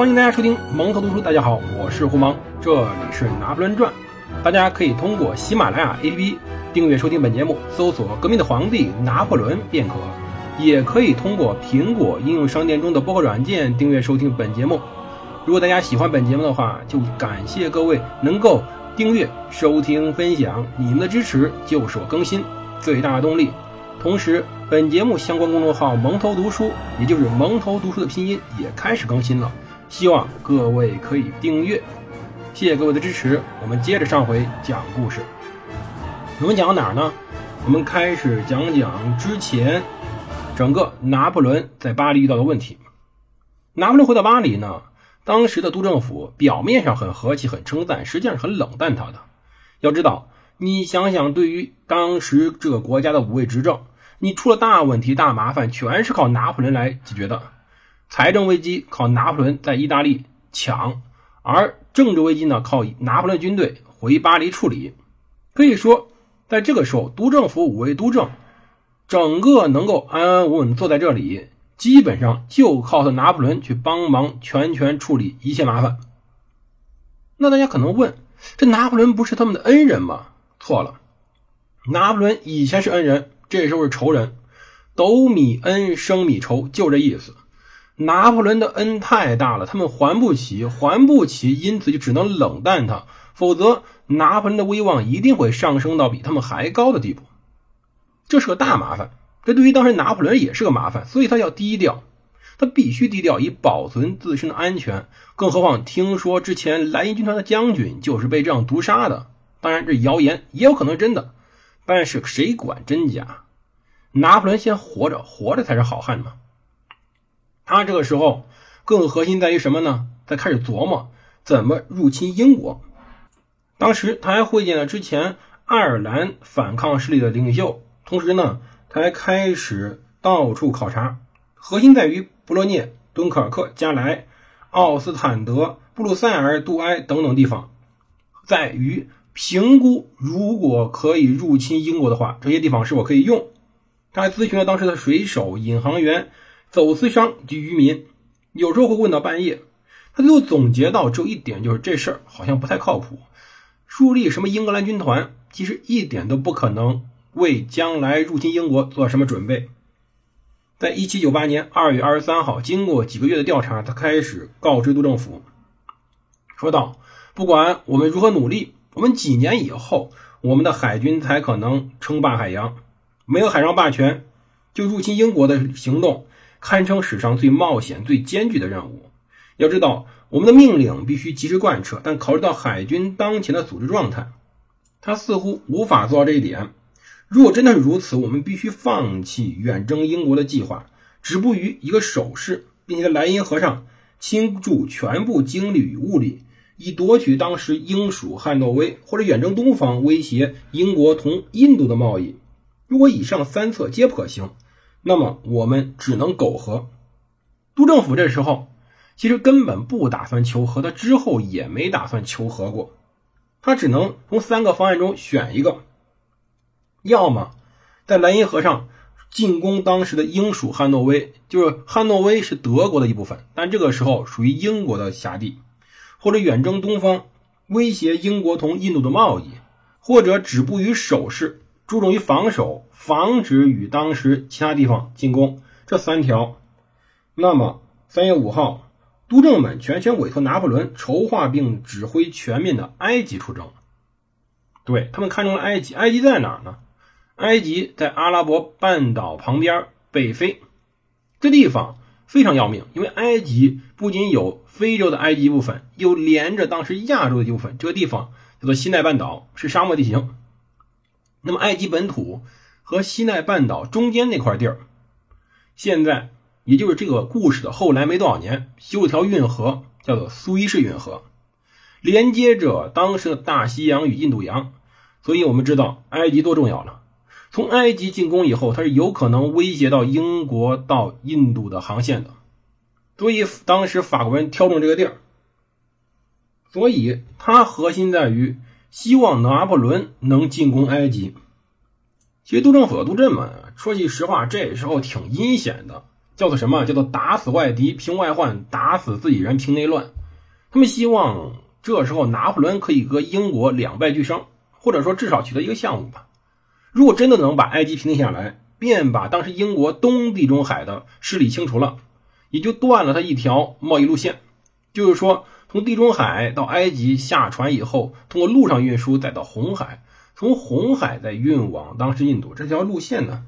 欢迎大家收听蒙头读书。大家好，我是胡蒙，这里是《拿破仑传》。大家可以通过喜马拉雅 APP 订阅收听本节目，搜索“革命的皇帝拿破仑”便可；也可以通过苹果应用商店中的播客软件订阅收听本节目。如果大家喜欢本节目的话，就感谢各位能够订阅、收听、分享，你们的支持就是我更新最大的动力。同时，本节目相关公众号“蒙头读书”，也就是“蒙头读书”的拼音，也开始更新了。希望各位可以订阅，谢谢各位的支持。我们接着上回讲故事，我们讲到哪儿呢？我们开始讲讲之前整个拿破仑在巴黎遇到的问题。拿破仑回到巴黎呢，当时的督政府表面上很和气、很称赞，实际上很冷淡他的。要知道，你想想，对于当时这个国家的五位执政，你出了大问题、大麻烦，全是靠拿破仑来解决的。财政危机靠拿破仑在意大利抢，而政治危机呢靠拿破仑军队回巴黎处理。可以说，在这个时候，督政府五位督政整个能够安安稳稳坐在这里，基本上就靠他拿破仑去帮忙全权处理一切麻烦。那大家可能问，这拿破仑不是他们的恩人吗？错了，拿破仑以前是恩人，这时候是仇人，斗米恩，升米仇，就这意思。拿破仑的恩太大了，他们还不起，还不起，因此就只能冷淡他，否则拿破仑的威望一定会上升到比他们还高的地步。这是个大麻烦，这对于当时拿破仑也是个麻烦，所以他要低调，他必须低调以保存自身的安全。更何况听说之前莱茵军团的将军就是被这样毒杀的，当然这谣言也有可能真的，但是谁管真假？拿破仑先活着，活着才是好汉嘛。他这个时候更核心在于什么呢？在开始琢磨怎么入侵英国。当时他还会见了之前爱尔兰反抗势力的领袖，同时呢，他还开始到处考察。核心在于布洛涅、敦刻尔克、加莱、奥斯坦德、布鲁塞尔、杜埃等等地方，在于评估如果可以入侵英国的话，这些地方是否可以用。他还咨询了当时的水手、引航员。走私商及渔民，有时候会问到半夜。他最后总结到只有一点，就是这事儿好像不太靠谱。树立什么英格兰军团，其实一点都不可能为将来入侵英国做什么准备。在一七九八年二月二十三号，经过几个月的调查，他开始告知督政府，说道：“不管我们如何努力，我们几年以后，我们的海军才可能称霸海洋。没有海上霸权，就入侵英国的行动。”堪称史上最冒险、最艰巨的任务。要知道，我们的命令必须及时贯彻，但考虑到海军当前的组织状态，他似乎无法做到这一点。如果真的是如此，我们必须放弃远征英国的计划，止步于一个守势，并且在莱茵河上倾注全部精力与物力，以夺取当时英属汉诺威，或者远征东方，威胁英国同印度的贸易。如果以上三策皆不可行，那么我们只能苟合。督政府这时候其实根本不打算求和，他之后也没打算求和过，他只能从三个方案中选一个：要么在莱茵河上进攻当时的英属汉诺威，就是汉诺威是德国的一部分，但这个时候属于英国的辖地；或者远征东方，威胁英国同印度的贸易；或者止步于守势。注重于防守，防止与当时其他地方进攻。这三条，那么三月五号，督政们全权委托拿破仑筹划并指挥全面的埃及出征。对他们看中了埃及，埃及在哪儿呢？埃及在阿拉伯半岛旁边，北非。这地方非常要命，因为埃及不仅有非洲的埃及部分，又连着当时亚洲的一部分。这个地方叫做西奈半岛，是沙漠地形。那么，埃及本土和西奈半岛中间那块地儿，现在也就是这个故事的后来没多少年，修了条运河，叫做苏伊士运河，连接着当时的大西洋与印度洋。所以我们知道埃及多重要了。从埃及进攻以后，它是有可能威胁到英国到印度的航线的。所以当时法国人挑中这个地儿，所以它核心在于。希望拿破仑能进攻埃及。其实督政府的督政们说句实话，这时候挺阴险的。叫做什么？叫做打死外敌平外患，打死自己人平内乱。他们希望这时候拿破仑可以和英国两败俱伤，或者说至少取得一个项目吧。如果真的能把埃及平定下来，便把当时英国东地中海的势力清除了，也就断了他一条贸易路线。就是说，从地中海到埃及下船以后，通过陆上运输，再到红海，从红海再运往当时印度这条路线呢？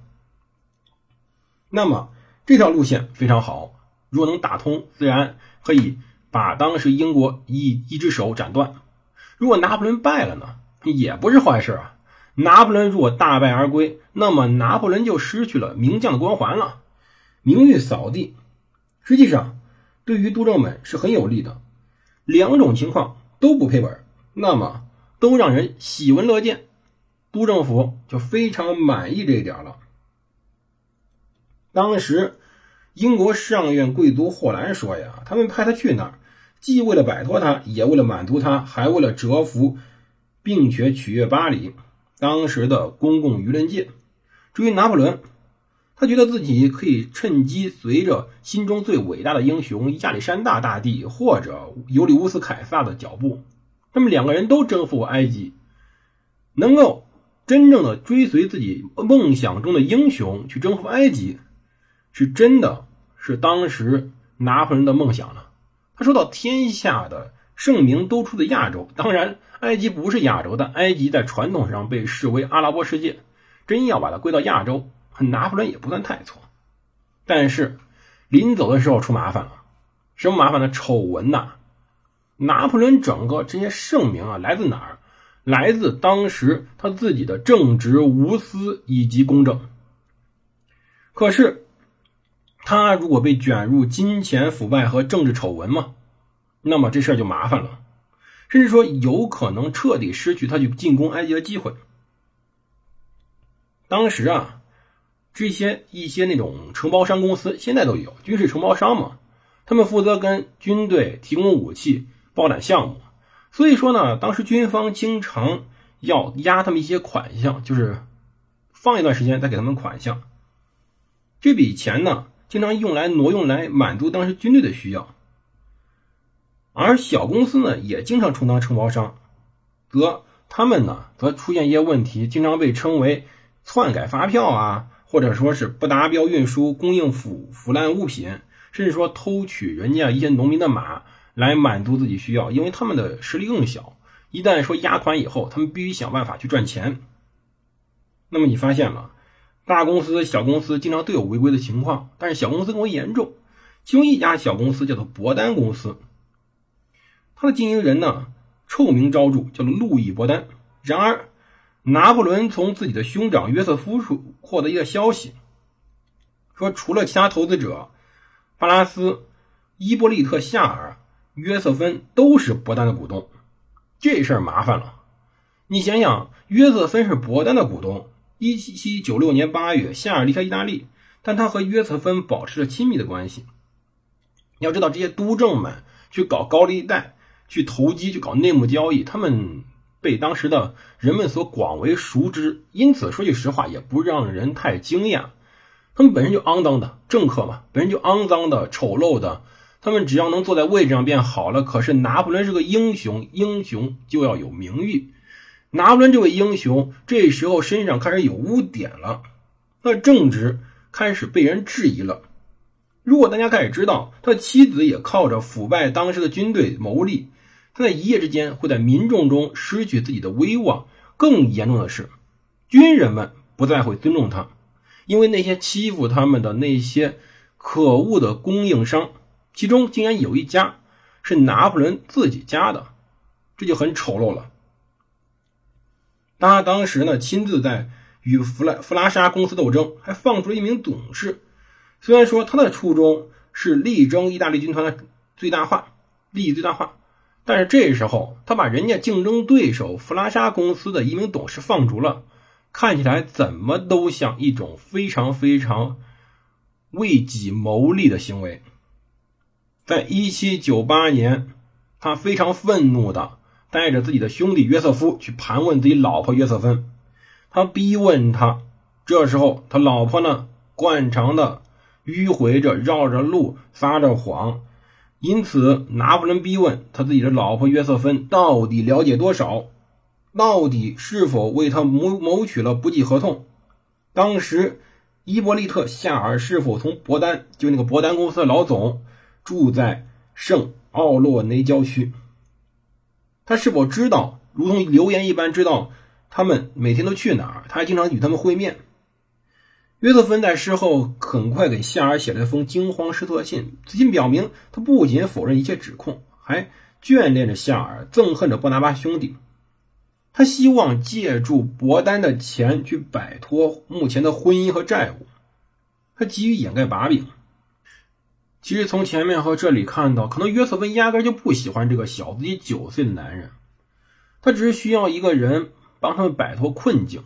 那么这条路线非常好，如果能打通，自然可以把当时英国一一只手斩断。如果拿破仑败了呢，也不是坏事啊。拿破仑如果大败而归，那么拿破仑就失去了名将的光环了，名誉扫地。实际上，对于督政们是很有利的。两种情况都不赔本，那么都让人喜闻乐见，督政府就非常满意这一点了。当时，英国上院贵族霍兰说呀：“他们派他去那儿，既为了摆脱他，也为了满足他，还为了折服，并且取悦巴黎。”当时的公共舆论界，至于拿破仑，他觉得自己可以趁机随着心中最伟大的英雄亚历山大大帝或者尤利乌斯凯撒的脚步。那么两个人都征服埃及，能够真正的追随自己梦想中的英雄去征服埃及，是真的是当时拿破仑的梦想了。他说到天下的。盛名都出自亚洲，当然，埃及不是亚洲，但埃及在传统上被视为阿拉伯世界。真要把它归到亚洲，拿破仑也不算太错。但是，临走的时候出麻烦了。什么麻烦呢？丑闻呐！拿破仑整个这些盛名啊，来自哪儿？来自当时他自己的正直无私以及公正。可是，他如果被卷入金钱腐败和政治丑闻嘛？那么这事儿就麻烦了，甚至说有可能彻底失去他去进攻埃及的机会。当时啊，这些一些那种承包商公司现在都有军事承包商嘛，他们负责跟军队提供武器、包揽项目，所以说呢，当时军方经常要压他们一些款项，就是放一段时间再给他们款项。这笔钱呢，经常用来挪用来满足当时军队的需要。而小公司呢，也经常充当承包商，则他们呢，则出现一些问题，经常被称为篡改发票啊，或者说是不达标运输、供应腐腐烂物品，甚至说偷取人家一些农民的马来满足自己需要，因为他们的实力更小。一旦说压款以后，他们必须想办法去赚钱。那么你发现了，大公司、小公司经常都有违规的情况，但是小公司更为严重。其中一家小公司叫做博丹公司。他的经营人呢，臭名昭著，叫做路易·博丹。然而，拿破仑从自己的兄长约瑟夫处获得一个消息，说除了其他投资者，巴拉斯、伊波利特·夏尔、约瑟芬都是伯丹的股东。这事儿麻烦了。你想想，约瑟芬是伯丹的股东。一七九六年八月，夏尔离开意大利，但他和约瑟芬保持着亲密的关系。你要知道，这些督政们去搞高利贷。去投机，去搞内幕交易，他们被当时的人们所广为熟知，因此说句实话，也不让人太惊讶。他们本身就肮脏的政客嘛，本身就肮脏的、丑陋的，他们只要能坐在位置上便好了。可是拿破仑是个英雄，英雄就要有名誉。拿破仑这位英雄，这时候身上开始有污点了，那正直开始被人质疑了。如果大家开始知道他的妻子也靠着腐败当时的军队牟利。他在一夜之间会在民众中失去自己的威望。更严重的是，军人们不再会尊重他，因为那些欺负他们的那些可恶的供应商，其中竟然有一家是拿破仑自己家的，这就很丑陋了。他当时呢，亲自在与弗拉弗拉沙公司斗争，还放出了一名董事。虽然说他的初衷是力争意大利军团的最大化，利益最大化。但是这时候，他把人家竞争对手弗拉沙公司的一名董事放逐了，看起来怎么都像一种非常非常为己谋利的行为。在一七九八年，他非常愤怒的带着自己的兄弟约瑟夫去盘问自己老婆约瑟芬，他逼问他。这时候，他老婆呢，惯常的迂回着绕着路撒着谎。因此，拿破仑逼问他自己的老婆约瑟芬到底了解多少，到底是否为他谋谋取了不计合同。当时，伊波利特·夏尔是否从博丹，就那个博丹公司的老总，住在圣奥洛内郊区？他是否知道，如同流言一般知道他们每天都去哪儿？他还经常与他们会面。约瑟芬在事后很快给夏尔写了一封惊慌失措的信，此信表明他不仅否认一切指控，还眷恋着夏尔，憎恨着波拿巴兄弟。他希望借助博丹的钱去摆脱目前的婚姻和债务，他急于掩盖把柄。其实从前面和这里看到，可能约瑟芬压根就不喜欢这个小自己九岁的男人，他只是需要一个人帮他们摆脱困境。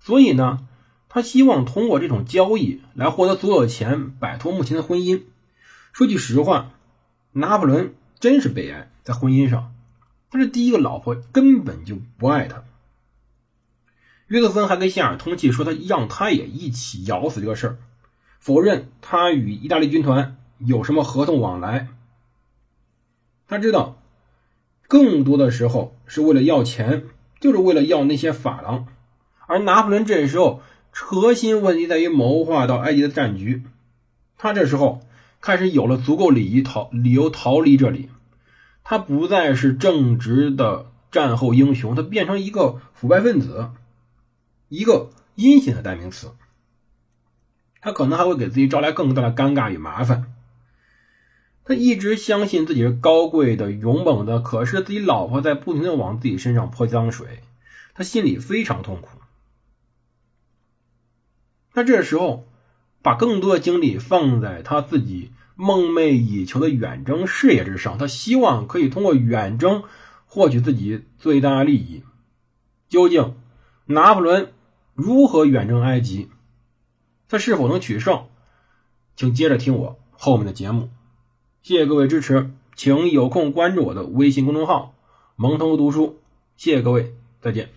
所以呢，他希望通过这种交易来获得足够的钱，摆脱目前的婚姻。说句实话，拿破仑真是悲哀，在婚姻上。他的第一个老婆根本就不爱他。约瑟芬还跟夏尔通气，说他让他也一起咬死这个事儿，否认他与意大利军团有什么合同往来。他知道，更多的时候是为了要钱，就是为了要那些法郎。而拿破仑这时候核心问题在于谋划到埃及的战局。他这时候开始有了足够理由逃理由逃离这里。他不再是正直的战后英雄，他变成一个腐败分子，一个阴险的代名词。他可能还会给自己招来更大的尴尬与麻烦。他一直相信自己是高贵的、勇猛的，可是自己老婆在不停的往自己身上泼脏水，他心里非常痛苦。他这时候把更多的精力放在他自己。梦寐以求的远征事业之上，他希望可以通过远征获取自己最大利益。究竟拿破仑如何远征埃及？他是否能取胜？请接着听我后面的节目。谢谢各位支持，请有空关注我的微信公众号“蒙头读书”。谢谢各位，再见。